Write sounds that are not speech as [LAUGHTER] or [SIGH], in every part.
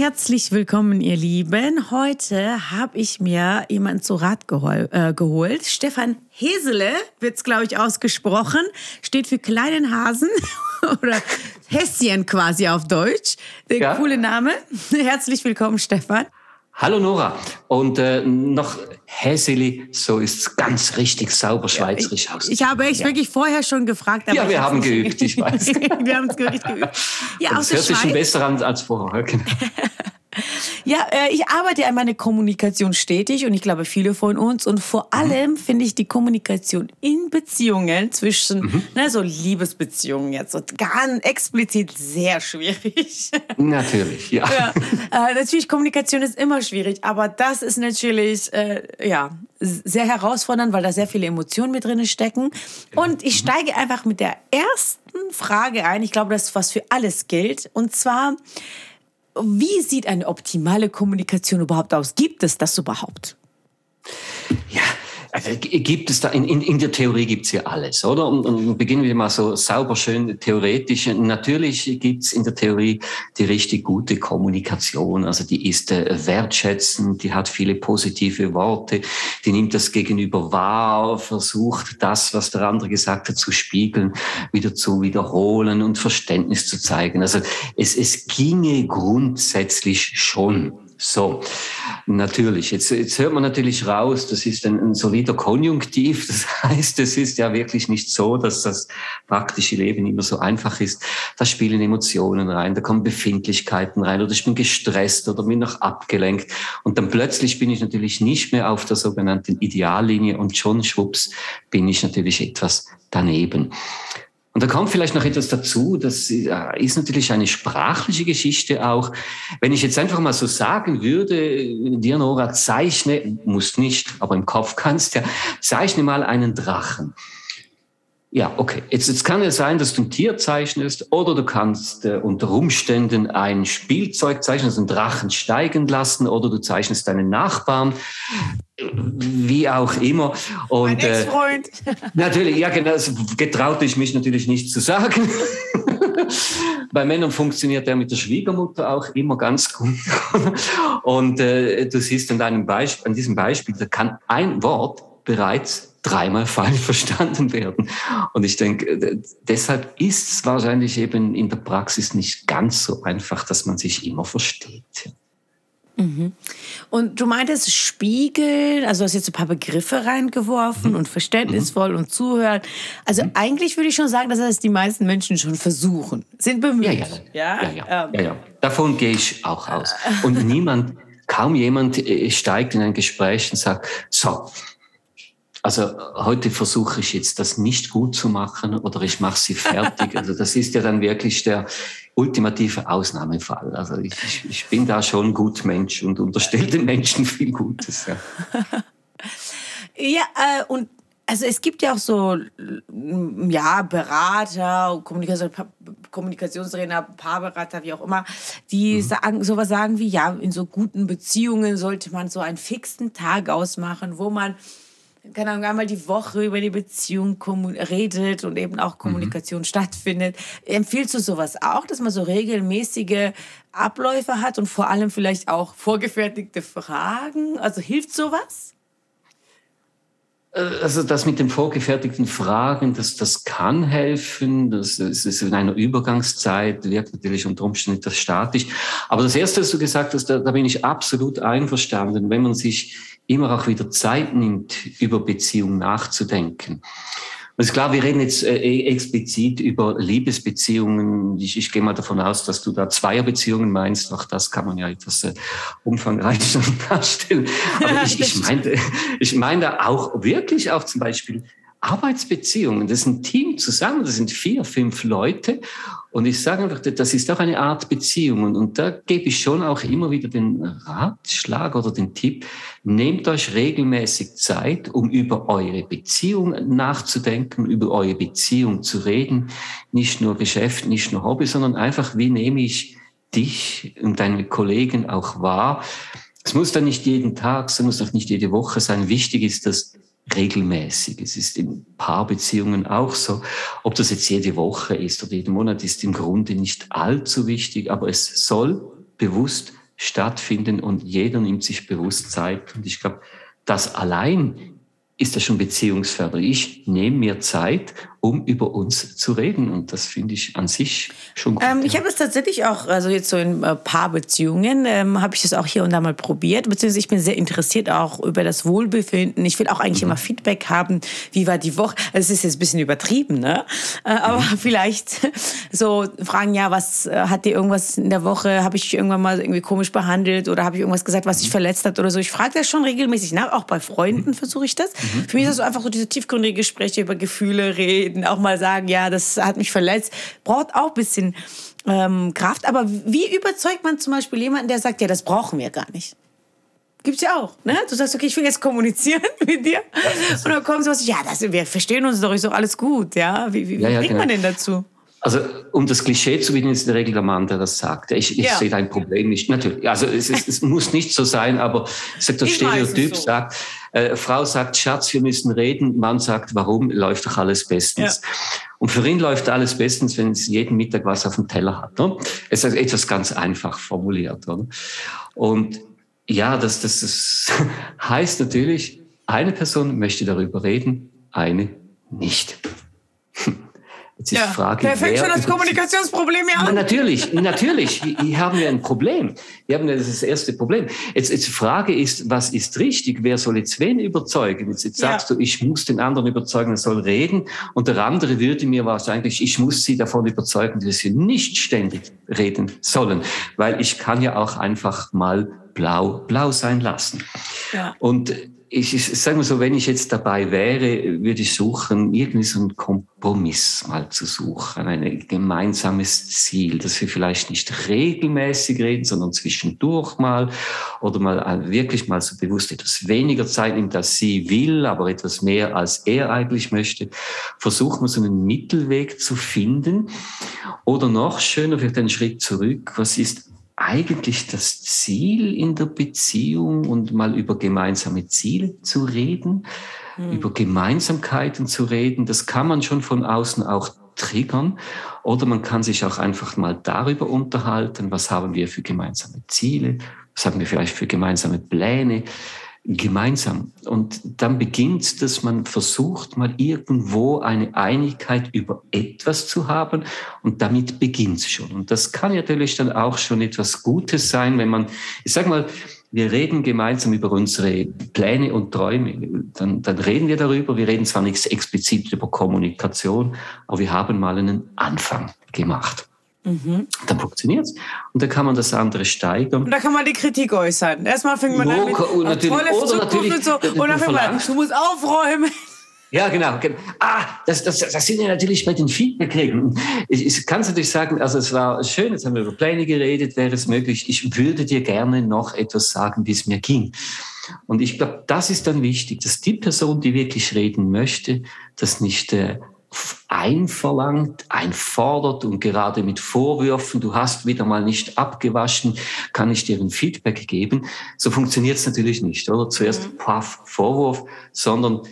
herzlich willkommen, ihr Lieben. Heute habe ich mir jemanden zu Rat äh, geholt. Stefan Hesele wird es, glaube ich, ausgesprochen. Steht für kleinen Hasen [LAUGHS] oder Häschen quasi auf Deutsch. Der ja. coole Name. Herzlich willkommen, Stefan. Hallo Nora. Und äh, noch Häseli, so ist es ganz richtig sauber schweizerisch aus. Ich, ich habe echt ja. wirklich vorher schon gefragt. ja, wir haben geübt, ich weiß. [LAUGHS] wir haben es wirklich geübt. Ja, das hört sich schon besser an als vorher. Genau. [LAUGHS] Ja, äh, ich arbeite an meiner Kommunikation stetig und ich glaube viele von uns. Und vor mhm. allem finde ich die Kommunikation in Beziehungen zwischen, mhm. ne, so Liebesbeziehungen jetzt, so ganz explizit sehr schwierig. [LAUGHS] Natürlich, ja. ja äh, natürlich, Kommunikation ist immer schwierig, aber das ist natürlich, äh, ja, sehr herausfordernd, weil da sehr viele Emotionen mit drin stecken. Und ich mhm. steige einfach mit der ersten Frage ein. Ich glaube, das ist was für alles gilt. Und zwar, wie sieht eine optimale Kommunikation überhaupt aus? Gibt es das überhaupt? Ja, also gibt es da, in, in, in der Theorie gibt es ja alles, oder? Und, und beginnen wir mal so sauber, schön theoretisch. Natürlich gibt es in der Theorie die richtig gute Kommunikation. Also die ist äh, wertschätzend, die hat viele positive Worte, die nimmt das Gegenüber wahr, versucht das, was der andere gesagt hat, zu spiegeln, wieder zu wiederholen und Verständnis zu zeigen. Also es, es ginge grundsätzlich schon. So, natürlich. Jetzt, jetzt hört man natürlich raus, das ist ein, ein solider Konjunktiv. [LAUGHS] Das heißt, es ist ja wirklich nicht so, dass das praktische Leben immer so einfach ist. Da spielen Emotionen rein, da kommen Befindlichkeiten rein oder ich bin gestresst oder bin noch abgelenkt. Und dann plötzlich bin ich natürlich nicht mehr auf der sogenannten Ideallinie und schon schwupps bin ich natürlich etwas daneben. Und da kommt vielleicht noch etwas dazu, das ist natürlich eine sprachliche Geschichte auch. Wenn ich jetzt einfach mal so sagen würde, dir Nora, zeichne, muss nicht, aber im Kopf kannst ja, zeichne mal einen Drachen. Ja, okay. Jetzt, jetzt kann es sein, dass du ein Tier zeichnest oder du kannst äh, unter Umständen ein Spielzeug zeichnen, also einen Drachen steigen lassen oder du zeichnest deinen Nachbarn, wie auch immer. Und, mein äh, Ex-Freund. Äh, [LAUGHS] natürlich, ja, genau, das getraute ich mich natürlich nicht zu sagen. [LAUGHS] Bei Männern funktioniert der mit der Schwiegermutter auch immer ganz gut. [LAUGHS] Und äh, du siehst an, deinem Beispiel, an diesem Beispiel, da kann ein Wort bereits dreimal falsch [LAUGHS] verstanden werden. Und ich denke, deshalb ist es wahrscheinlich eben in der Praxis nicht ganz so einfach, dass man sich immer versteht. Mhm. Und du meintest spiegeln, also hast jetzt ein paar Begriffe reingeworfen mhm. und verständnisvoll mhm. und zuhören. Also mhm. eigentlich würde ich schon sagen, dass das die meisten Menschen schon versuchen, sind bemüht. Ja, ja, ja. ja, ja, ähm. ja, ja. Davon gehe ich auch aus. [LAUGHS] Und niemand, kaum jemand äh, steigt in ein Gespräch und sagt, so, also heute versuche ich jetzt das nicht gut zu machen oder ich mache sie fertig. Also das ist ja dann wirklich der ultimative Ausnahmefall. Also ich, ich, ich bin da schon gut Mensch und unterstelle den Menschen viel Gutes. Ja, [LAUGHS] ja äh, und also es gibt ja auch so ja Berater, Kommunikation, Kommunikationstrainer, Paarberater, wie auch immer, die mhm. sagen sowas sagen wie ja in so guten Beziehungen sollte man so einen fixen Tag ausmachen, wo man keine Ahnung, einmal die Woche über die Beziehung redet und eben auch Kommunikation mhm. stattfindet. Empfiehlst du sowas auch, dass man so regelmäßige Abläufe hat und vor allem vielleicht auch vorgefertigte Fragen? Also hilft sowas? Äh, also das mit den vorgefertigten Fragen, das, das kann helfen. Das, ist in einer Übergangszeit, wirkt natürlich unter Umständen etwas statisch. Aber das Erste, was du gesagt hast, da, da bin ich absolut einverstanden. Wenn man sich immer auch wieder Zeit nimmt, über Beziehungen nachzudenken. Ist klar, wir reden jetzt äh, e-, explizit über Liebesbeziehungen. Ich, ich gehe mal davon aus, dass du da Zweierbeziehungen meinst. Auch das kann man ja etwas äh, umfangreicher [LAUGHS] darstellen. Aber [LAUGHS] ich, ich meine ich meine auch wirklich auch zum Beispiel Arbeitsbeziehungen. Das ist ein Team zusammen, das sind vier, fünf Leute. Und ich sage einfach, das ist auch eine Art Beziehung. Und, und da gebe ich schon auch immer wieder den Ratschlag oder den Tipp, nehmt euch regelmäßig Zeit, um über eure Beziehung nachzudenken, über eure Beziehung zu reden. Nicht nur Geschäft, nicht nur Hobby, sondern einfach, wie nehme ich dich und deine Kollegen auch wahr. Es muss dann nicht jeden Tag, es muss auch nicht jede Woche sein. Wichtig ist, dass regelmäßig. Es ist in Paarbeziehungen auch so. Ob das jetzt jede Woche ist oder jeden Monat, ist im Grunde nicht allzu wichtig, aber es soll bewusst stattfinden und jeder nimmt sich bewusst Zeit. Und ich glaube, das allein ist das schon beziehungsförderlich. Ich nehme mir Zeit, um über uns zu reden. Und das finde ich an sich schon gut. Ähm, ich habe es tatsächlich auch, also jetzt so in äh, Paarbeziehungen, ähm, habe ich das auch hier und da mal probiert. Beziehungsweise ich bin sehr interessiert auch über das Wohlbefinden. Ich will auch eigentlich mhm. immer Feedback haben. Wie war die Woche? Also es ist jetzt ein bisschen übertrieben, ne? Äh, aber mhm. [LAUGHS] vielleicht so fragen, ja, was äh, hat dir irgendwas in der Woche? Habe ich irgendwann mal irgendwie komisch behandelt oder habe ich irgendwas gesagt, was dich mhm. verletzt hat oder so? Ich frage das schon regelmäßig nach. Auch bei Freunden mhm. versuche ich das. Mhm. Für mich ist das so einfach so diese tiefgründige Gespräche über Gefühle reden, auch mal sagen, ja, das hat mich verletzt. Braucht auch ein bisschen ähm, Kraft. Aber wie überzeugt man zum Beispiel jemanden, der sagt, ja, das brauchen wir gar nicht? Gibt's ja auch, ne? Du sagst, okay, ich will jetzt kommunizieren [LAUGHS] mit dir. Und dann kommt sowas, ja, das, wir verstehen uns doch, ist doch alles gut, ja? Wie, wie, wie ja, ja, bringt genau. man denn dazu? Also, um das Klischee zu bedienen, ist in der Regel der Mann, der das sagt. Ich, ich ja. sehe dein Problem nicht. Natürlich, also es, ist, es muss nicht so sein, aber ich sag, das ich Stereotyp so. sagt, äh, Frau sagt, Schatz, wir müssen reden. Mann sagt, warum? Läuft doch alles bestens. Ja. Und für ihn läuft alles bestens, wenn es jeden Mittag was auf dem Teller hat. Ne? Es ist etwas ganz einfach formuliert. Oder? Und ja, das, das, das [LAUGHS] heißt natürlich, eine Person möchte darüber reden, eine nicht. Jetzt ist ja, die Frage, der fängt schon das Kommunikationsproblem ja an. Natürlich, natürlich. [LAUGHS] Hier haben wir ein Problem. Hier haben wir das erste Problem. Jetzt, jetzt die Frage ist, was ist richtig? Wer soll jetzt wen überzeugen? Jetzt, jetzt sagst ja. du, ich muss den anderen überzeugen, er soll reden. Und der andere würde mir wahrscheinlich, ich muss sie davon überzeugen, dass sie nicht ständig reden sollen. Weil ich kann ja auch einfach mal blau, blau sein lassen. Ja. Und ich, ich sage mal so, wenn ich jetzt dabei wäre, würde ich suchen, irgendwie so einen Kompromiss mal zu suchen, ein gemeinsames Ziel, dass wir vielleicht nicht regelmäßig reden, sondern zwischendurch mal oder mal wirklich mal so bewusst etwas weniger Zeit nimmt, als sie will, aber etwas mehr, als er eigentlich möchte. Versuchen wir so einen Mittelweg zu finden. Oder noch schöner, vielleicht einen Schritt zurück, was ist eigentlich das Ziel in der Beziehung und mal über gemeinsame Ziele zu reden, mhm. über Gemeinsamkeiten zu reden. Das kann man schon von außen auch triggern oder man kann sich auch einfach mal darüber unterhalten, was haben wir für gemeinsame Ziele, was haben wir vielleicht für gemeinsame Pläne, gemeinsam. Und dann beginnt, dass man versucht, mal irgendwo eine Einigkeit über etwas zu haben und damit beginnt schon. Und das kann natürlich dann auch schon etwas Gutes sein, wenn man, ich sag mal, wir reden gemeinsam über unsere Pläne und Träume. Dann, dann reden wir darüber. Wir reden zwar nichts explizit über Kommunikation, aber wir haben mal einen Anfang gemacht. Mhm. Dann funktioniert es. Und dann kann man das andere steigern. Und da kann man die Kritik äußern. Erstmal fängt man an mit natürlich, oder natürlich, und so. Und dann fängt man an, du musst aufräumen. Ja, genau. Ah, das, das, das sind ja natürlich bei den Feedback-Regeln. Ich, ich kann natürlich sagen, also es war schön, jetzt haben wir über Pläne geredet, wäre es möglich. Ich würde dir gerne noch etwas sagen, wie es mir ging. Und ich glaube, das ist dann wichtig, dass die Person, die wirklich reden möchte, das nicht äh, einverlangt, einfordert und gerade mit Vorwürfen, du hast wieder mal nicht abgewaschen, kann ich dir ein Feedback geben. So funktioniert es natürlich nicht, oder? Zuerst mhm. Puff, Vorwurf, sondern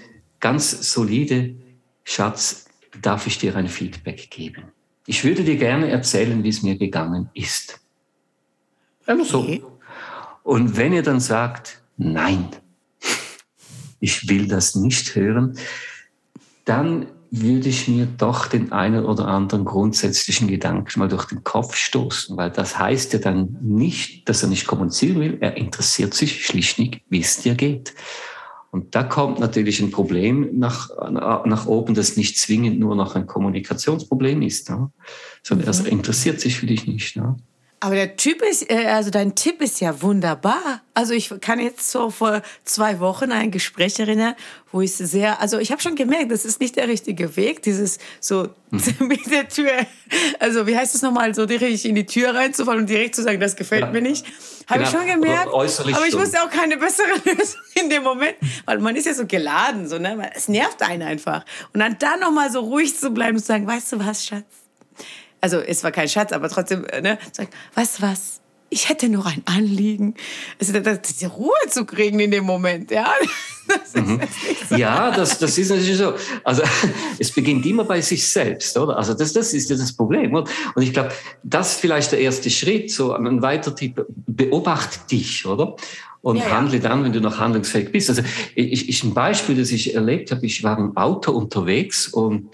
ganz solide, Schatz, darf ich dir ein Feedback geben? Ich würde dir gerne erzählen, wie es mir gegangen ist. Einfach so. Und wenn ihr dann sagt, nein, [LAUGHS] ich will das nicht hören, dann würde ich mir doch den einen oder anderen grundsätzlichen Gedanken mal durch den Kopf stoßen, weil das heißt ja dann nicht, dass er nicht kommunizieren will, er interessiert sich schlichtweg, wie es dir geht. Und da kommt natürlich ein Problem nach, nach oben, das nicht zwingend nur noch ein Kommunikationsproblem ist, ne? sondern mhm. er interessiert sich für dich nicht. Ne? Aber der Typ ist, äh, also dein Tipp ist ja wunderbar. Also ich kann jetzt so vor zwei Wochen ein Gespräch erinnern, wo ich sehr, also ich habe schon gemerkt, das ist nicht der richtige Weg, dieses so hm. [LAUGHS] mit der Tür, also wie heißt es nochmal, so direkt in die Tür reinzufallen und direkt zu sagen, das gefällt ja. mir nicht. Habe genau. ich schon gemerkt. Aber ich wusste auch keine bessere [LAUGHS] Lösung in dem Moment, weil man ist ja so geladen, so, ne? es nervt einen einfach. Und dann da nochmal so ruhig zu bleiben und zu sagen, weißt du was, Schatz? Also es war kein Schatz, aber trotzdem, äh, ne, sagt, weißt du was? ich hätte noch ein Anliegen. Also diese Ruhe zu kriegen in dem Moment, ja. [LAUGHS] Das mhm. so. Ja, das, das ist natürlich so. Also [LAUGHS] es beginnt immer bei sich selbst, oder? Also das, das ist ja das Problem. Oder? Und ich glaube, das ist vielleicht der erste Schritt, so ein weiter Tipp, beobachte dich, oder? Und ja, handle dann, wenn du noch handlungsfähig bist. Also ich, ich ein Beispiel, das ich erlebt habe, ich war im Auto unterwegs und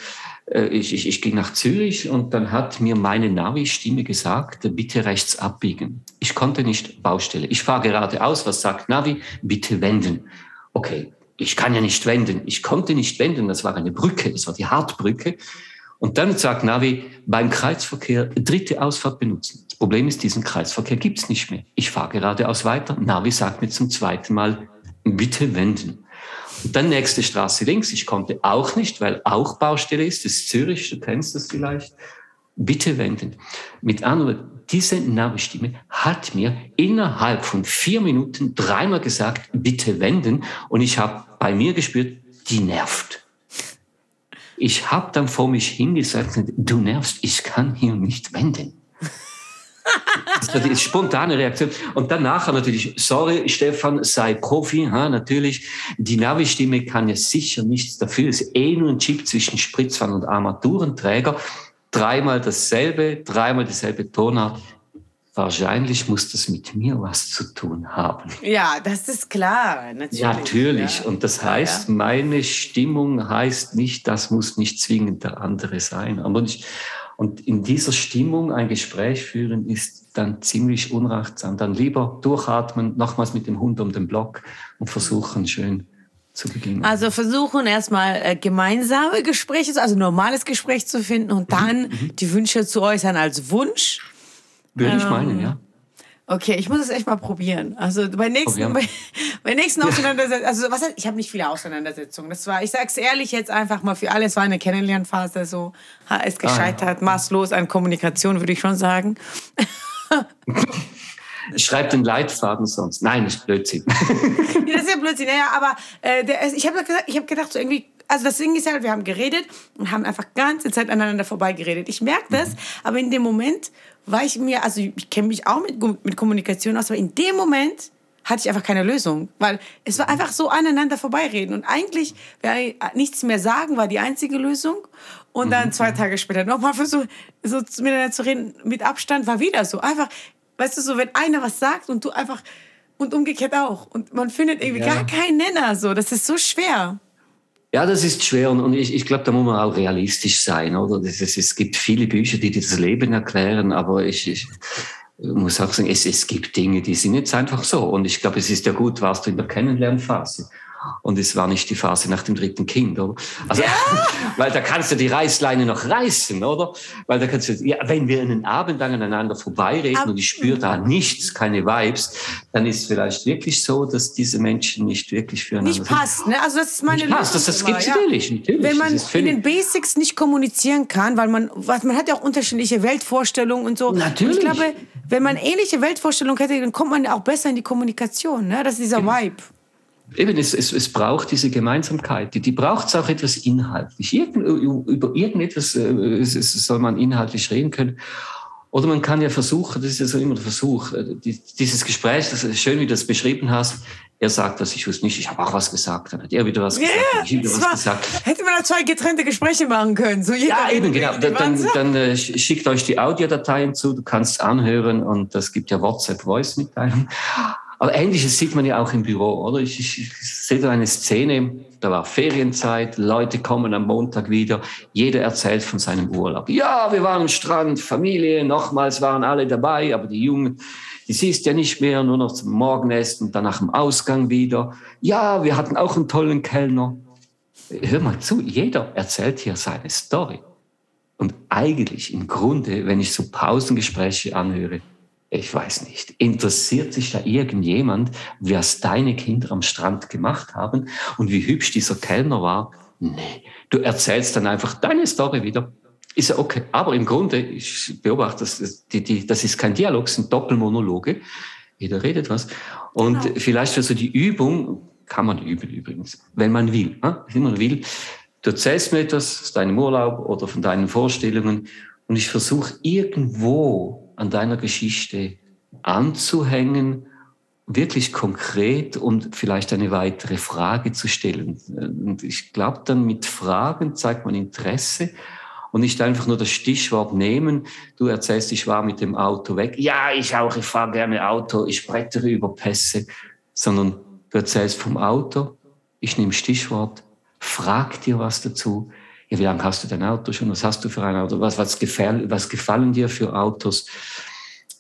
ich, ich, ich ging nach Zürich und dann hat mir meine Navi-Stimme gesagt, bitte rechts abbiegen. Ich konnte nicht Baustelle. Ich fahre geradeaus. Was sagt Navi? Bitte wenden. Okay, ich kann ja nicht wenden. Ich konnte nicht wenden. Das war eine Brücke. Das war die Hartbrücke. Und dann sagt Navi, beim Kreisverkehr dritte Ausfahrt benutzen. Das Problem ist, diesen Kreisverkehr gibt's nicht mehr. Ich fahre geradeaus weiter. Navi sagt mir zum zweiten Mal, bitte wenden. Dann nächste Straße links. Ich konnte auch nicht, weil auch Baustelle ist. Das ist Zürich, du kennst das vielleicht. Bitte wenden. Mit anderen, diese Navi-Stimme hat mir innerhalb von vier Minuten dreimal gesagt, bitte wenden. Und ich habe bei mir gespürt, die nervt. Ich habe dann vor mich hingesagt, du nervst, ich kann hier nicht wenden. Das war die spontane Reaktion. Und dann nachher natürlich, sorry, Stefan, sei Profi, ha, natürlich. Die Navi-Stimme kann ja sicher nichts dafür. Es ist eh nur ein Chip zwischen Spritzwand und Armaturenträger. Dreimal dasselbe, dreimal dieselbe Tonart. Wahrscheinlich muss das mit mir was zu tun haben. Ja, das ist klar. Natürlich. Natürlich. Ja. Und das heißt, meine Stimmung heißt nicht, das muss nicht zwingend der andere sein. Aber ich, und in dieser Stimmung ein Gespräch führen ist dann ziemlich unrachtsam. Dann lieber durchatmen, nochmals mit dem Hund um den Block und versuchen schön zu beginnen. Also versuchen erstmal äh, gemeinsame Gespräche, also normales Gespräch zu finden und dann mhm. mhm. die Wünsche zu äußern als Wunsch. Würde ähm, ich meinen, ja. Okay, ich muss es echt mal probieren. Also bei nächsten, bei, bei nächsten Auseinandersetzungen, also was ich habe nicht viele Auseinandersetzungen. Das war, ich sag's ehrlich jetzt einfach mal für alle, es war eine Kennenlernphase, so ist gescheitert, ah, maßlos an Kommunikation, würde ich schon sagen. [LAUGHS] Schreib den Leitfaden sonst. Nein, das ist Blödsinn. [LAUGHS] das ist ja Blödsinn. Ja, aber äh, der, ich habe ich hab gedacht, so irgendwie, also das Ding ist halt, wir haben geredet und haben einfach ganze Zeit aneinander vorbeigeredet. Ich merke das, mhm. aber in dem Moment war ich mir, also ich kenne mich auch mit, mit Kommunikation aus, aber in dem Moment hatte ich einfach keine Lösung, weil es war einfach so aneinander vorbeireden und eigentlich wäre nichts mehr sagen war die einzige Lösung und dann zwei mhm. Tage später nochmal versucht so miteinander zu reden mit Abstand war wieder so einfach, weißt du so, wenn einer was sagt und du einfach und umgekehrt auch und man findet irgendwie ja. gar keinen Nenner so, das ist so schwer. Ja, das ist schwer und, ich, ich glaube, da muss man auch realistisch sein, oder? Das ist, es gibt viele Bücher, die dir das Leben erklären, aber ich, ich muss auch sagen, es, es gibt Dinge, die sind jetzt einfach so. Und ich glaube, es ist ja gut, warst du in der Kennenlernphase. Und es war nicht die Phase nach dem dritten Kind, oder? Also, ja. [LAUGHS] weil da kannst du die Reißleine noch reißen, oder? Weil da kannst du, ja, wenn wir einen Abend lang aneinander vorbeireden Ab und ich spüre da nichts, keine Vibes, dann ist es vielleicht wirklich so, dass diese Menschen nicht wirklich füreinander Nicht passt, ne? Also das ist meine nicht passt, das, das gibt es ja. natürlich, natürlich. Wenn man in den Basics nicht kommunizieren kann, weil man, man hat ja auch unterschiedliche Weltvorstellungen und so. Natürlich. Und ich glaube, wenn man ähnliche Weltvorstellungen hätte, dann kommt man auch besser in die Kommunikation, ne? Das ist dieser genau. Vibe eben, es, es, es braucht diese Gemeinsamkeit. Die, die braucht es auch etwas inhaltlich. Irgend, über irgendetwas äh, soll man inhaltlich reden können. Oder man kann ja versuchen, das ist ja so immer der Versuch, äh, dieses Gespräch, das ist schön, wie du das beschrieben hast, er sagt das, ich wusste nicht, ich habe auch was gesagt, dann hat er wieder was gesagt, yeah, ich wieder was war, gesagt. Hätte man da zwei getrennte Gespräche machen können. So ja, eben, genau. Dann, dann, dann äh, schickt euch die Audiodateien zu, du kannst anhören und das gibt ja WhatsApp-Voice-Mitteilung. Aber Ähnliches sieht man ja auch im Büro, oder? Ich, ich, ich sehe da eine Szene, da war Ferienzeit, Leute kommen am Montag wieder, jeder erzählt von seinem Urlaub. Ja, wir waren am Strand, Familie, nochmals waren alle dabei, aber die Jungen, die siehst ja nicht mehr, nur noch zum Morgenessen und dann nach dem Ausgang wieder. Ja, wir hatten auch einen tollen Kellner. Hör mal zu, jeder erzählt hier seine Story. Und eigentlich im Grunde, wenn ich so Pausengespräche anhöre, ich weiß nicht, interessiert sich da irgendjemand, was deine Kinder am Strand gemacht haben und wie hübsch dieser Kellner war? Nee, du erzählst dann einfach deine Story wieder. Ist ja okay. Aber im Grunde, ich beobachte, das, die, die, das ist kein Dialog, es sind Doppelmonologe. Jeder redet was. Und genau. vielleicht für so die Übung, kann man üben übrigens, wenn man will. Wenn man will. Du erzählst mir etwas aus deinem Urlaub oder von deinen Vorstellungen und ich versuche irgendwo an deiner Geschichte anzuhängen, wirklich konkret und vielleicht eine weitere Frage zu stellen. Und ich glaube, dann mit Fragen zeigt man Interesse und nicht einfach nur das Stichwort nehmen. Du erzählst, ich war mit dem Auto weg. Ja, ich auch, ich fahre gerne Auto, ich brettere über Pässe, sondern du erzählst vom Auto, ich nehme Stichwort, frag dir was dazu. Ja, wie lange hast du dein Auto schon? Was hast du für ein Auto? Was, was, gefallen, was gefallen dir für Autos?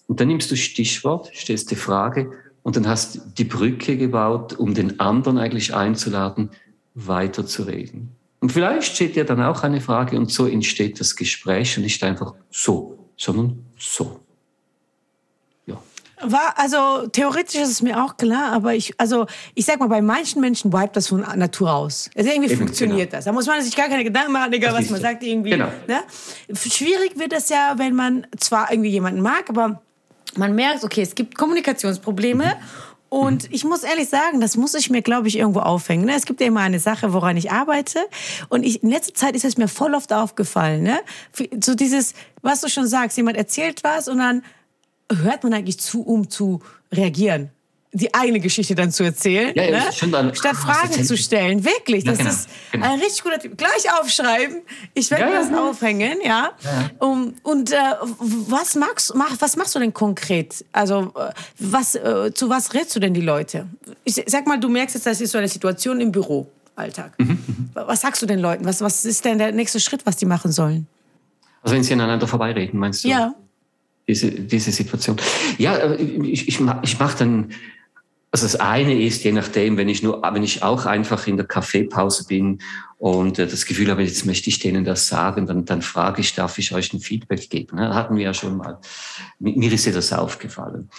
Und dann nimmst du Stichwort, stellst die Frage und dann hast die Brücke gebaut, um den anderen eigentlich einzuladen, weiterzureden. Und vielleicht steht dir dann auch eine Frage und so entsteht das Gespräch und nicht einfach so, sondern so. War, also theoretisch ist es mir auch klar, aber ich, also ich sag mal, bei manchen Menschen bleibt das von Natur aus. Also irgendwie Eben, funktioniert genau. das. Da muss man sich gar keine Gedanken machen, egal was man sagt irgendwie. Genau. Ne? Schwierig wird es ja, wenn man zwar irgendwie jemanden mag, aber man merkt, okay, es gibt Kommunikationsprobleme. Und ich muss ehrlich sagen, das muss ich mir, glaube ich, irgendwo aufhängen. Ne? Es gibt ja immer eine Sache, woran ich arbeite. Und ich, in letzter Zeit ist es mir voll oft aufgefallen. Ne? So dieses, was du schon sagst, jemand erzählt was und dann hört man eigentlich zu, um zu reagieren die eigene Geschichte dann zu erzählen, ja, ja, ne? dann, statt ah, Fragen zu stellen. Wirklich, das ja, genau, ist genau. ein richtig guter Tipp. Gleich aufschreiben. Ich werde mir das aufhängen, ja. Um, und äh, was magst, mach, was machst du denn konkret? Also äh, was, äh, zu was rätst du denn die Leute? Ich sag mal, du merkst jetzt, das ist so eine Situation im Büro. Alltag. Mhm, mhm. was sagst du den Leuten? Was, was ist denn der nächste Schritt, was die machen sollen? Also wenn sie aneinander vorbeireden, meinst du? Ja. Diese, diese Situation. Ja, äh, ich, ich, ich mache dann also das eine ist, je nachdem, wenn ich nur, wenn ich auch einfach in der Kaffeepause bin und äh, das Gefühl habe, jetzt möchte ich denen das sagen, dann, dann frage ich, darf ich euch ein Feedback geben? Ne? Hatten wir ja schon mal. Mir ist ja das aufgefallen.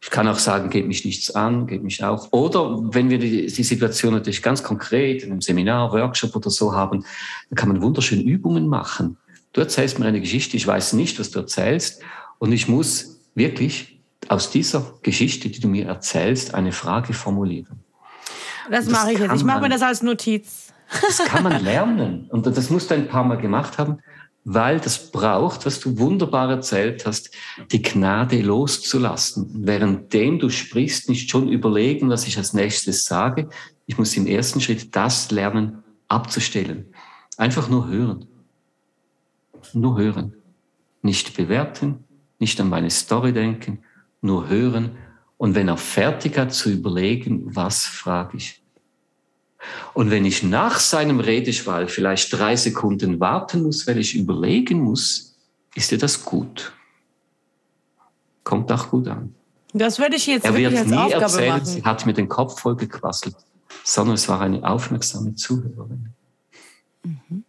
Ich kann auch sagen, geht mich nichts an, geht mich auch. Oder wenn wir die, die Situation natürlich ganz konkret in einem Seminar, Workshop oder so haben, dann kann man wunderschöne Übungen machen. Du erzählst mir eine Geschichte, ich weiß nicht, was du erzählst und ich muss wirklich aus dieser Geschichte, die du mir erzählst, eine Frage formulieren. Das, das mache ich jetzt. Ich mache mir das als Notiz. Das kann man lernen. Und das musst du ein paar Mal gemacht haben, weil das braucht, was du wunderbar erzählt hast, die Gnade loszulassen. Währenddem du sprichst, nicht schon überlegen, was ich als nächstes sage. Ich muss im ersten Schritt das lernen, abzustellen. Einfach nur hören. Nur hören. Nicht bewerten, nicht an meine Story denken, nur hören und wenn er fertig hat zu überlegen, was frage ich. Und wenn ich nach seinem Redeschwall vielleicht drei Sekunden warten muss, weil ich überlegen muss, ist dir das gut? Kommt auch gut an. Das würde ich jetzt er wird nie Aufgabe erzählen, machen. sie hat mir den Kopf voll gequasselt, sondern es war eine aufmerksame Zuhörerin. Mhm.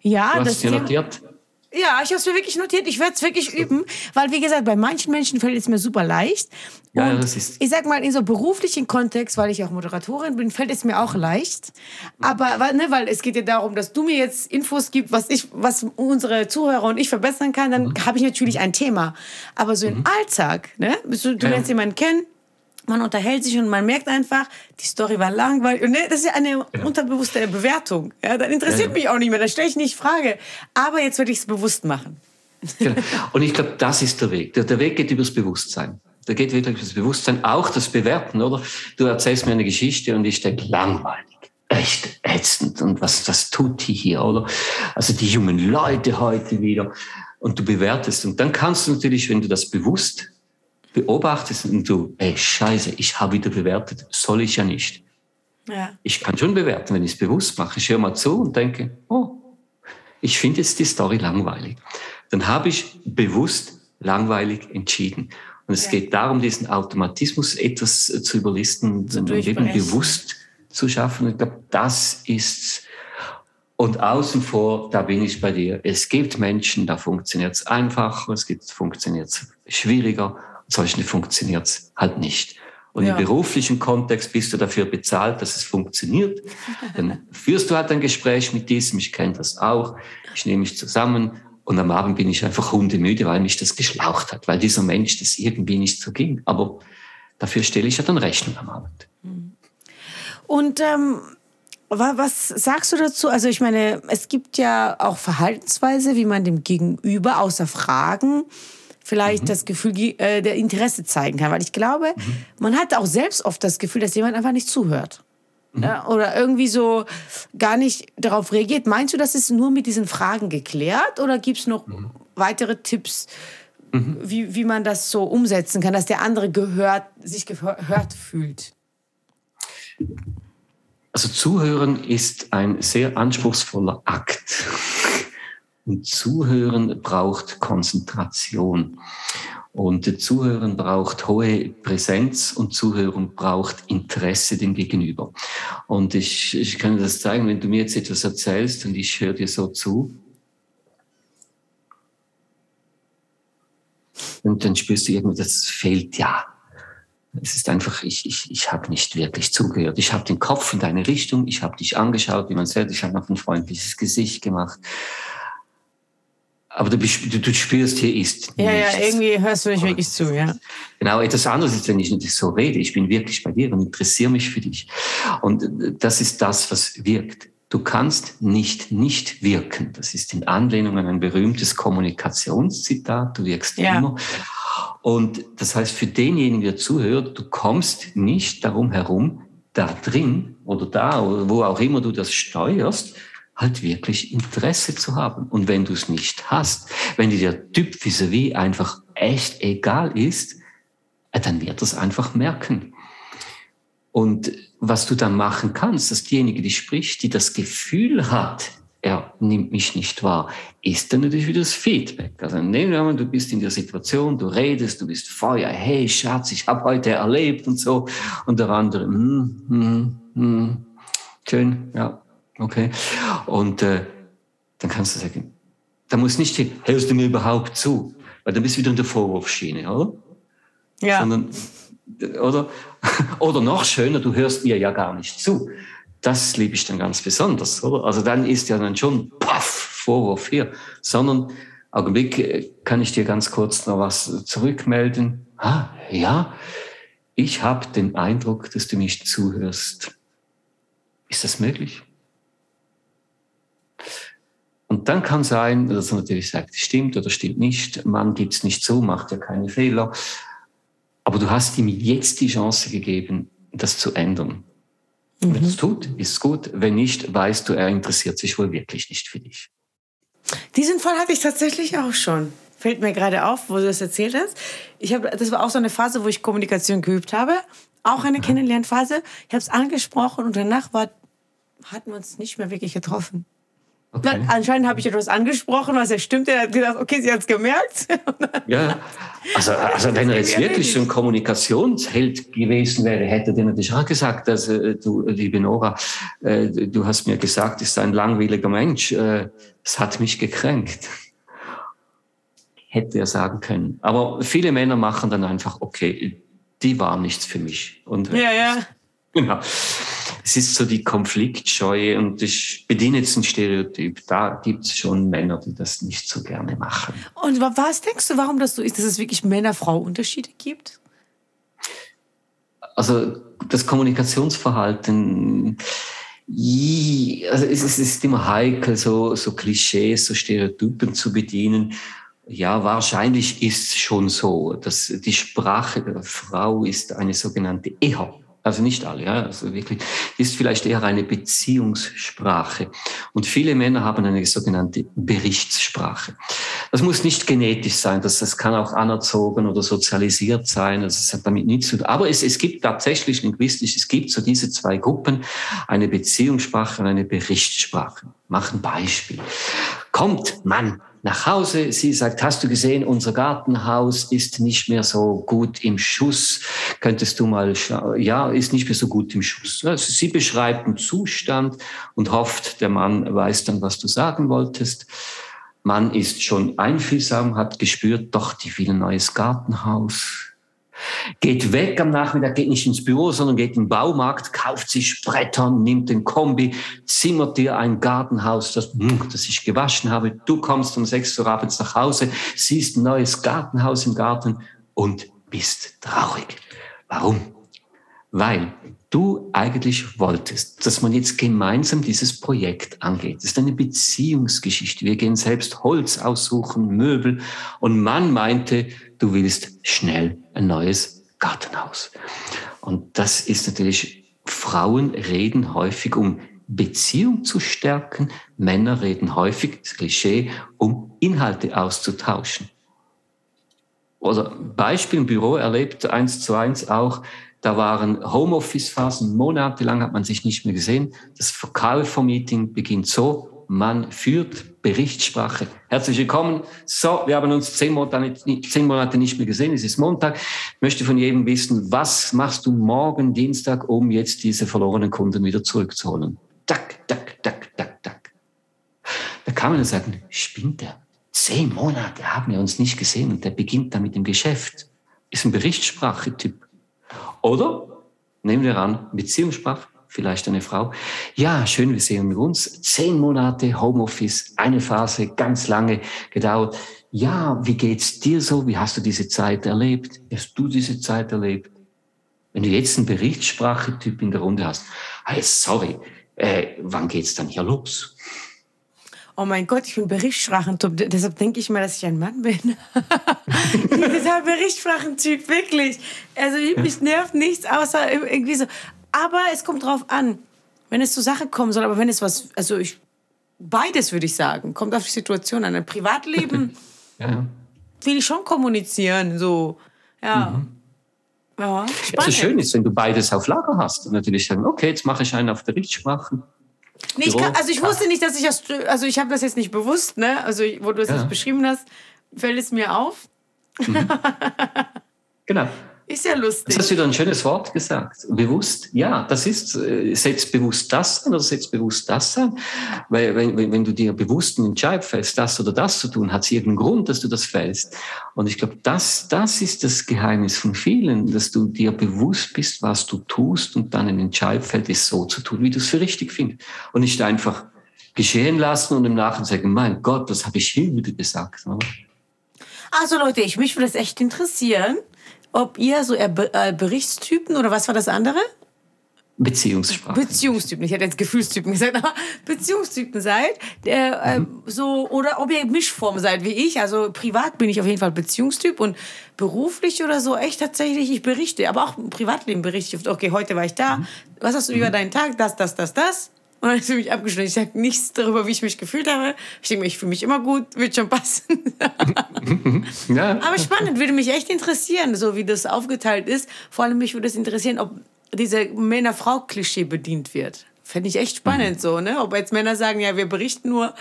Ja, du hast das dir notiert. Ja, ich habe es mir wirklich notiert. Ich werde es wirklich üben, weil wie gesagt, bei manchen Menschen fällt es mir super leicht. Ja, das ist ich sag mal, in so beruflichen Kontext, weil ich auch Moderatorin bin, fällt es mir auch leicht. Aber ne, weil es geht ja darum, dass du mir jetzt Infos gibst, was ich, was unsere Zuhörer und ich verbessern kann, dann mhm. habe ich natürlich ein Thema. Aber so im mhm. Alltag, ne, du, du ja. lernst jemanden kennen, man unterhält sich und man merkt einfach, die Story war langweilig. Und ne, das ist ja eine ja. unterbewusste Bewertung. Ja, dann interessiert ja. mich auch nicht mehr, dann stelle ich nicht Frage. Aber jetzt würde ich es bewusst machen. Genau. Und ich glaube, das ist der Weg. Der, der Weg geht übers Bewusstsein. Der geht wirklich übers Bewusstsein, auch das Bewerten, oder? Du erzählst mir eine Geschichte und ich denke, langweilig echt ätzend und was, was tut die hier, oder? Also die jungen Leute heute wieder und du bewertest und dann kannst du natürlich, wenn du das bewusst beobachtest und du, ey, scheiße, ich habe wieder bewertet, soll ich ja nicht. Ja. Ich kann schon bewerten, wenn ich es bewusst mache. Ich höre mal zu und denke, oh, ich finde jetzt die Story langweilig. Dann habe ich bewusst langweilig entschieden. Und es ja. geht darum, diesen Automatismus etwas zu überlisten, zu eben bewusst zu schaffen. Ich glaube, das ist und außen vor, da bin ich bei dir. Es gibt Menschen, da funktioniert es einfacher, es gibt funktioniert es schwieriger solchen funktioniert es halt nicht. Und ja. im beruflichen Kontext bist du dafür bezahlt, dass es funktioniert. Dann führst du halt ein Gespräch mit diesem, ich kenne das auch, ich nehme mich zusammen und am Abend bin ich einfach hundemüde, weil mich das geschlaucht hat, weil dieser Mensch das irgendwie nicht so ging. Aber dafür stelle ich ja dann Rechnung am Abend. Und ähm, was sagst du dazu? Also ich meine, es gibt ja auch Verhaltensweise, wie man dem Gegenüber außer Fragen vielleicht mhm. das Gefühl äh, der Interesse zeigen kann. Weil ich glaube, mhm. man hat auch selbst oft das Gefühl, dass jemand einfach nicht zuhört. Mhm. Ja, oder irgendwie so gar nicht darauf reagiert. Meinst du, das ist nur mit diesen Fragen geklärt oder gibt es noch mhm. weitere Tipps, mhm. wie, wie man das so umsetzen kann, dass der andere gehört, sich gehört fühlt? Also Zuhören ist ein sehr anspruchsvoller Akt. Und Zuhören braucht Konzentration. Und Zuhören braucht hohe Präsenz und Zuhören braucht Interesse dem Gegenüber. Und ich, ich kann das zeigen, wenn du mir jetzt etwas erzählst und ich höre dir so zu. Und dann spürst du irgendwie, das fehlt ja. Es ist einfach, ich, ich, ich habe nicht wirklich zugehört. Ich habe den Kopf in deine Richtung, ich habe dich angeschaut, wie man sagt, ich habe noch ein freundliches Gesicht gemacht. Aber du, du, du spürst, hier ist Ja, nichts. ja, irgendwie hörst du nicht wirklich zu, ja. Genau, etwas anderes ist, wenn ich nicht so rede. Ich bin wirklich bei dir und interessiere mich für dich. Und das ist das, was wirkt. Du kannst nicht nicht wirken. Das ist in Anlehnung an ein berühmtes Kommunikationszitat. Du wirkst ja. immer. Und das heißt, für denjenigen, der zuhört, du kommst nicht darum herum, da drin oder da oder wo auch immer du das steuerst, halt wirklich Interesse zu haben. Und wenn du es nicht hast, wenn dir der Typ vis-à-vis -vis einfach echt egal ist, äh, dann wird es einfach merken. Und was du dann machen kannst, dass diejenige, die spricht, die das Gefühl hat, er nimmt mich nicht wahr, ist dann natürlich wieder das Feedback. Also nehmen wir mal, du bist in der Situation, du redest, du bist Feuer, hey Schatz, ich habe heute erlebt und so. Und der andere, hm, hm, hm, schön, ja, okay. Und äh, dann kannst du sagen, da muss nicht, hörst du mir überhaupt zu? Weil dann bist du wieder in der Vorwurfsschiene, oder? Ja. Sondern, oder, [LAUGHS] oder noch schöner, du hörst mir ja gar nicht zu das liebe ich dann ganz besonders, oder? Also dann ist ja dann schon, paff, Vorwurf hier, sondern Augenblick, äh, kann ich dir ganz kurz noch was zurückmelden? Ah, ja, ich habe den Eindruck, dass du mich zuhörst. Ist das möglich? Und dann kann sein, dass man natürlich sagt, stimmt oder stimmt nicht, man gibt es nicht zu, macht ja keine Fehler. Aber du hast ihm jetzt die Chance gegeben, das zu ändern. Mhm. Wenn es tut, ist es gut. Wenn nicht, weißt du, er interessiert sich wohl wirklich nicht für dich. Diesen Fall hatte ich tatsächlich auch schon. Fällt mir gerade auf, wo du das erzählt hast. Ich habe, das war auch so eine Phase, wo ich Kommunikation geübt habe. Auch eine Kennenlernphase. Ich habe es angesprochen und danach war, hatten wir uns nicht mehr wirklich getroffen. Okay. anscheinend habe ich etwas angesprochen, was er stimmte. Er hat gedacht, okay, sie hat es gemerkt. [LAUGHS] ja, also, also wenn er jetzt wirklich so ein Kommunikationsheld gewesen wäre, hätte er natürlich auch gesagt, dass äh, du, liebe Nora, äh, du hast mir gesagt, ist ein langweiliger Mensch. Äh, es hat mich gekränkt. Hätte er sagen können. Aber viele Männer machen dann einfach, okay, die war nichts für mich. Und ja, ja. [LAUGHS] Genau es ist so die Konfliktscheue und ich bediene jetzt ein Stereotyp. Da gibt es schon Männer, die das nicht so gerne machen. Und was denkst du, warum das so ist, dass es wirklich Männer-Frau-Unterschiede gibt? Also das Kommunikationsverhalten, also es ist immer heikel, so, so Klischees, so Stereotypen zu bedienen. Ja, wahrscheinlich ist es schon so, dass die Sprache der Frau ist eine sogenannte Eher. Also nicht alle, ja, also wirklich, ist vielleicht eher eine Beziehungssprache. Und viele Männer haben eine sogenannte Berichtssprache. Das muss nicht genetisch sein, das, das kann auch anerzogen oder sozialisiert sein, also es hat damit nichts zu tun. Aber es, es gibt tatsächlich linguistisch, es gibt so diese zwei Gruppen, eine Beziehungssprache und eine Berichtssprache. Mach ein Beispiel. Kommt Mann nach Hause. Sie sagt, hast du gesehen, unser Gartenhaus ist nicht mehr so gut im Schuss. Könntest du mal schauen? Ja, ist nicht mehr so gut im Schuss. Also sie beschreibt einen Zustand und hofft, der Mann weiß dann, was du sagen wolltest. Mann ist schon einfühlsam, hat gespürt, doch, die will ein neues Gartenhaus geht weg am Nachmittag, geht nicht ins Büro, sondern geht in den Baumarkt, kauft sich Bretter, nimmt den Kombi, zimmert dir ein Gartenhaus, das, hm, das ich gewaschen habe. Du kommst um sechs Uhr abends nach Hause, siehst ein neues Gartenhaus im Garten und bist traurig. Warum? Weil du eigentlich wolltest, dass man jetzt gemeinsam dieses Projekt angeht. Das ist eine Beziehungsgeschichte. Wir gehen selbst Holz aussuchen, Möbel. Und Mann meinte, du willst schnell ein neues Gartenhaus. Und das ist natürlich, Frauen reden häufig, um Beziehung zu stärken. Männer reden häufig, das Klischee, um Inhalte auszutauschen. Oder Beispiel im Büro erlebt eins zu eins auch, da waren Homeoffice-Phasen, monatelang hat man sich nicht mehr gesehen. Das Verkauf-Meeting beginnt so, man führt Berichtssprache. Herzlich willkommen. So, wir haben uns zehn Monate, zehn Monate nicht mehr gesehen. Es ist Montag. Ich möchte von jedem wissen, was machst du morgen Dienstag, um jetzt diese verlorenen Kunden wieder zurückzuholen? Tak, tak, tak, tak, tak. Da kann man sagen, spinnt er? Zehn Monate haben wir uns nicht gesehen und der beginnt dann mit dem Geschäft. Ist ein Berichtssprache-Typ. Oder nehmen wir an, Beziehungssprache, vielleicht eine Frau. Ja, schön, wir sehen uns. Zehn Monate Homeoffice, eine Phase, ganz lange gedauert. Ja, wie geht's dir so? Wie hast du diese Zeit erlebt? Wie hast du diese Zeit erlebt? Wenn du jetzt einen Berichtssprache-Typ in der Runde hast, hey, sorry, äh, wann geht's dann hier los? Oh mein Gott, ich bin Berichtssprachentyp. Deshalb denke ich mal, dass ich ein Mann bin. [LAUGHS] ich bin dieser Berichtssprachentyp, wirklich. Also mich nervt nichts außer irgendwie so. Aber es kommt drauf an, wenn es zur Sache kommen soll. Aber wenn es was, also ich, beides würde ich sagen, kommt auf die Situation an. Ein Privatleben [LAUGHS] ja. will ich schon kommunizieren, so, ja. Mhm. Ja, spannend. Ja, so schön ist, wenn du beides auf Lager hast und natürlich sagen, okay, jetzt mache ich einen auf Berichtssprachen Nee, ich kann, also ich wusste nicht, dass ich das, also ich habe das jetzt nicht bewusst, ne? Also wo du es ja. jetzt beschrieben hast, fällt es mir auf. Mhm. [LAUGHS] genau. Ist ja lustig. Jetzt hast du wieder ein schönes Wort gesagt. Bewusst, ja, das ist, äh, setz bewusst das an oder setz bewusst das an. Weil wenn, wenn du dir bewusst einen Entscheid fällst, das oder das zu tun, hat es irgendeinen Grund, dass du das fällst. Und ich glaube, das, das ist das Geheimnis von vielen, dass du dir bewusst bist, was du tust und dann einen Entscheid fällt, es so zu tun, wie du es für richtig findest. Und nicht einfach geschehen lassen und im Nachhinein sagen, mein Gott, was habe ich hier wieder gesagt. Also Leute, ich mich würde das echt interessieren ob ihr so eher äh, Berichtstypen oder was war das andere? Beziehungssprache. Beziehungstypen. Ich hätte jetzt Gefühlstypen gesagt, aber [LAUGHS] Beziehungstypen seid. Der, äh, mhm. so, oder ob ihr Mischform seid wie ich. Also privat bin ich auf jeden Fall Beziehungstyp und beruflich oder so echt tatsächlich, ich berichte. Aber auch im Privatleben berichte ich. Okay, heute war ich da. Mhm. Was hast du mhm. über deinen Tag? Das, das, das, das. Und dann ist für mich abgeschlossen. Ich sage nichts darüber, wie ich mich gefühlt habe. Ich denke mir, ich fühle mich immer gut, wird schon passen. [LAUGHS] ja. Aber spannend, würde mich echt interessieren, so wie das aufgeteilt ist. Vor allem mich würde es interessieren, ob diese Männer-Frau-Klischee bedient wird. Fände ich echt spannend mhm. so, ne? Ob jetzt Männer sagen, ja, wir berichten nur,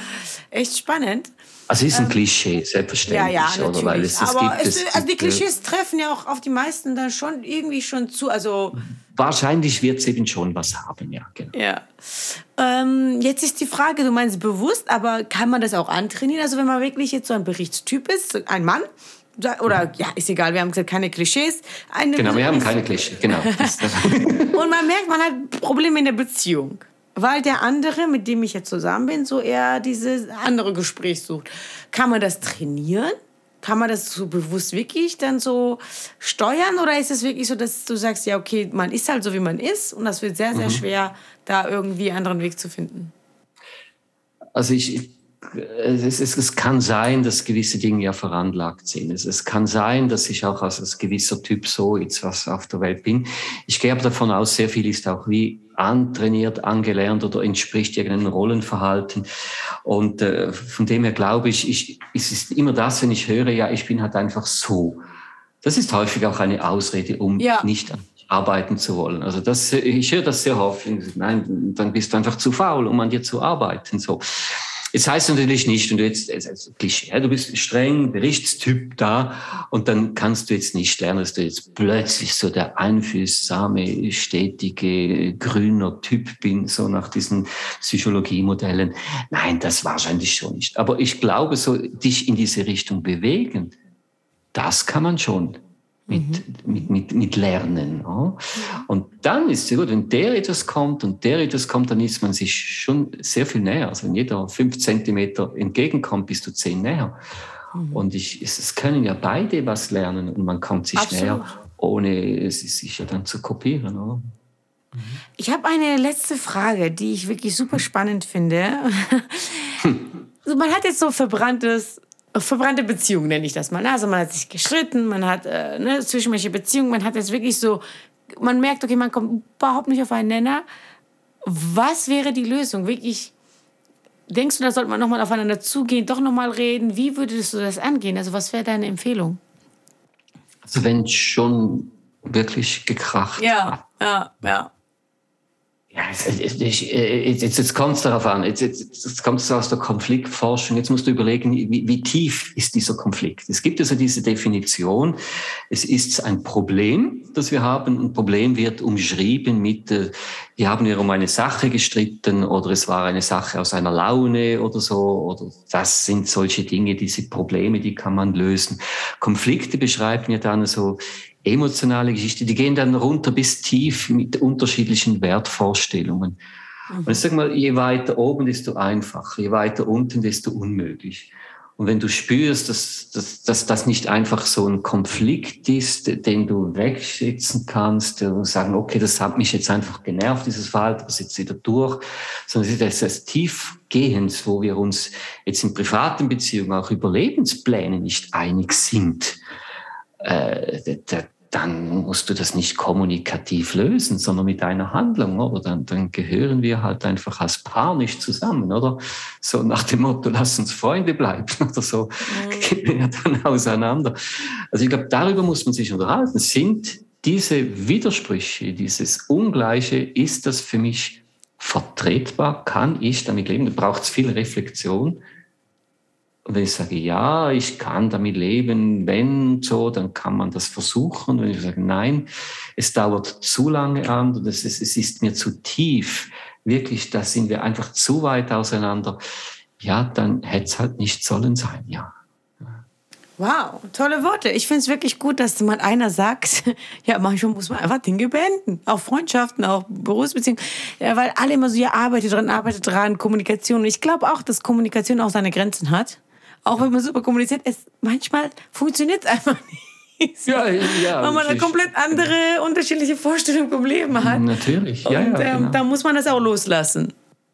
echt spannend. Also es ist ein ähm, Klischee, selbstverständlich. Ja, ja. Oder? Es, es Aber gibt, es, also die Klischees treffen ja auch auf die meisten dann schon irgendwie schon zu. Also Wahrscheinlich wird es eben schon was haben, ja. Genau. Ja. Ähm, jetzt ist die Frage, du meinst bewusst, aber kann man das auch antrainieren? Also wenn man wirklich jetzt so ein Berichtstyp ist, ein Mann, oder ja, ist egal, wir haben gesagt, keine Klischees. Eine genau, wir haben keine Klischees, genau. [LAUGHS] Und man merkt, man hat Probleme in der Beziehung weil der andere, mit dem ich jetzt zusammen bin, so eher dieses andere Gespräch sucht. Kann man das trainieren? Kann man das so bewusst wirklich dann so steuern oder ist es wirklich so, dass du sagst, ja, okay, man ist halt so, wie man ist und das wird sehr, sehr mhm. schwer, da irgendwie einen anderen Weg zu finden? Also ich, es, es, es, kann sein, dass gewisse Dinge ja veranlagt sind. Es, es kann sein, dass ich auch als, als gewisser Typ so jetzt was auf der Welt bin. Ich gehe aber davon aus, sehr viel ist auch wie antrainiert, angelernt oder entspricht irgendeinem Rollenverhalten. Und äh, von dem her glaube ich, ich, es ist immer das, wenn ich höre, ja, ich bin halt einfach so. Das ist häufig auch eine Ausrede, um ja. nicht arbeiten zu wollen. Also das, ich höre das sehr häufig. Nein, dann bist du einfach zu faul, um an dir zu arbeiten. So. Jetzt heißt natürlich nicht, wenn du jetzt, also Klischee, du bist streng, Berichtstyp da und dann kannst du jetzt nicht lernen, dass du jetzt plötzlich so der einfühlsame, stetige, grüner Typ bin, so nach diesen Psychologiemodellen. Nein, das wahrscheinlich schon nicht. Aber ich glaube, so dich in diese Richtung bewegen, das kann man schon mit, mhm. mit, mit, mit Lernen. Ja. Und dann ist es gut, wenn der etwas kommt und der etwas kommt, dann ist man sich schon sehr viel näher. Also wenn jeder fünf Zentimeter entgegenkommt, bist du zehn näher. Mhm. Und ich, es können ja beide was lernen und man kommt sich Absolut. näher, ohne es sich ja dann zu kopieren. Oder? Ich habe eine letzte Frage, die ich wirklich super spannend finde. [LAUGHS] Man hat jetzt so verbranntes, verbrannte Beziehungen, nenne ich das mal. Also man hat sich gestritten, man hat äh, ne, zwischenmenschliche Beziehungen, man hat jetzt wirklich so, man merkt, okay, man kommt überhaupt nicht auf einen Nenner. Was wäre die Lösung? Wirklich, denkst du, da sollte man nochmal aufeinander zugehen, doch nochmal reden? Wie würdest du das angehen? Also was wäre deine Empfehlung? Also wenn schon wirklich gekracht Ja, ja, ja. Ja, jetzt, jetzt, jetzt kommt es darauf an, jetzt, jetzt, jetzt kommt es aus der Konfliktforschung, jetzt musst du überlegen, wie, wie tief ist dieser Konflikt. Es gibt also diese Definition, es ist ein Problem, das wir haben. Ein Problem wird umschrieben mit, äh, wir haben ja um eine Sache gestritten oder es war eine Sache aus einer Laune oder so, oder das sind solche Dinge, diese Probleme, die kann man lösen. Konflikte beschreiben ja dann so, emotionale Geschichte, die gehen dann runter bis tief mit unterschiedlichen Wertvorstellungen. Mhm. Und ich sage mal, je weiter oben, desto einfacher, je weiter unten, desto unmöglich. Und wenn du spürst, dass, dass, dass das nicht einfach so ein Konflikt ist, den du wegschätzen kannst und sagen, okay, das hat mich jetzt einfach genervt, dieses Verhalten, das jetzt wieder durch, sondern es ist das tiefgehend, wo wir uns jetzt in privaten Beziehungen auch über Lebenspläne nicht einig sind. Äh, dann musst du das nicht kommunikativ lösen, sondern mit einer Handlung, oder? Dann, dann gehören wir halt einfach als Paar nicht zusammen, oder? So nach dem Motto, lass uns Freunde bleiben, [LAUGHS] oder so, mhm. gehen wir ja dann auseinander. Also ich glaube, darüber muss man sich unterhalten. Sind diese Widersprüche, dieses Ungleiche, ist das für mich vertretbar? Kann ich damit leben? Da braucht es viel Reflexion. Wenn ich sage, ja, ich kann damit leben, wenn so, dann kann man das versuchen. Wenn ich sage, nein, es dauert zu lange an und es ist, es ist mir zu tief, wirklich, da sind wir einfach zu weit auseinander, ja, dann hätte es halt nicht sollen sein, ja. Wow, tolle Worte. Ich finde es wirklich gut, dass mal einer sagt, [LAUGHS] ja, manchmal muss man einfach Dinge beenden. Auch Freundschaften, auch Berufsbeziehungen. Ja, weil alle immer so, ja, arbeitet dran, arbeitet dran, Kommunikation. Ich glaube auch, dass Kommunikation auch seine Grenzen hat auch wenn man super kommuniziert, es manchmal funktioniert es einfach nicht. Ja, ja. Weil man eine komplett andere, unterschiedliche Vorstellung vom Leben hat. Natürlich, ja, Und, ja. Ähm, genau. Da muss man das auch loslassen.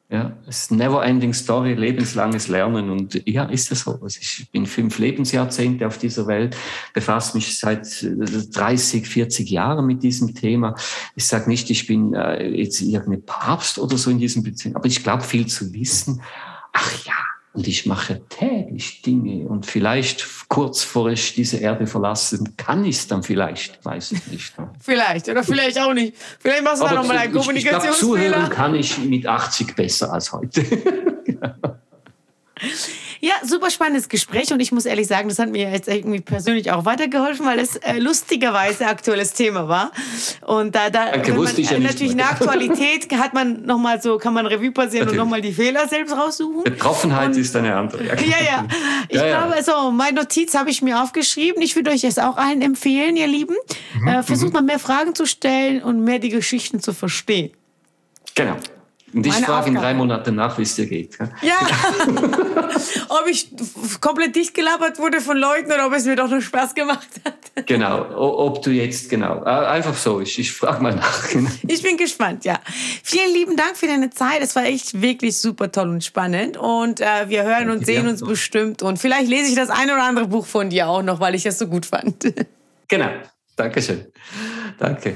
Ja, es ist never ending story, lebenslanges Lernen. Und ja, ist das so. Also ich bin fünf Lebensjahrzehnte auf dieser Welt, befasse mich seit 30, 40 Jahren mit diesem Thema. Ich sage nicht, ich bin äh, jetzt irgendein Papst oder so in diesem Beziehung, aber ich glaube, viel zu wissen. Ach ja, und ich mache täglich Dinge und vielleicht kurz vor ich diese Erde verlassen, kann ich es dann vielleicht, weiß ich nicht. [LAUGHS] vielleicht oder vielleicht auch nicht. Vielleicht machst du dann nochmal einen Kommunikationsfehler. Ich, ich glaub, zuhören kann ich mit 80 besser als heute. [LAUGHS] [LAUGHS] Ja, super spannendes Gespräch und ich muss ehrlich sagen, das hat mir jetzt irgendwie persönlich auch weitergeholfen, weil es äh, lustigerweise aktuelles Thema war. Und da, da Danke, wusste ich ja natürlich eine Aktualität hat man noch mal so, kann man Revue passieren natürlich. und nochmal die Fehler selbst raussuchen. Betroffenheit und, ist eine andere. Ja, ja. ja. [LAUGHS] Ich ja, glaube, ja. so, meine Notiz habe ich mir aufgeschrieben. Ich würde euch das auch allen empfehlen, ihr Lieben. Mhm, äh, versucht mhm. mal mehr Fragen zu stellen und mehr die Geschichten zu verstehen. Genau. Und ich frage in drei Monaten nach, wie es dir geht. Ja, [LAUGHS] ob ich komplett dicht gelabert wurde von Leuten oder ob es mir doch noch Spaß gemacht hat. [LAUGHS] Genau, ob du jetzt, genau, einfach so, ich, ich frage mal nach. [LAUGHS] Genau. Ich bin gespannt, ja. Vielen lieben Dank für deine Zeit, es war echt wirklich super toll und spannend und äh, wir hören und sehen uns bestimmt und vielleicht lese ich das ein oder andere Buch von dir auch noch, weil ich es so gut fand. Genau, Dankeschön. Danke.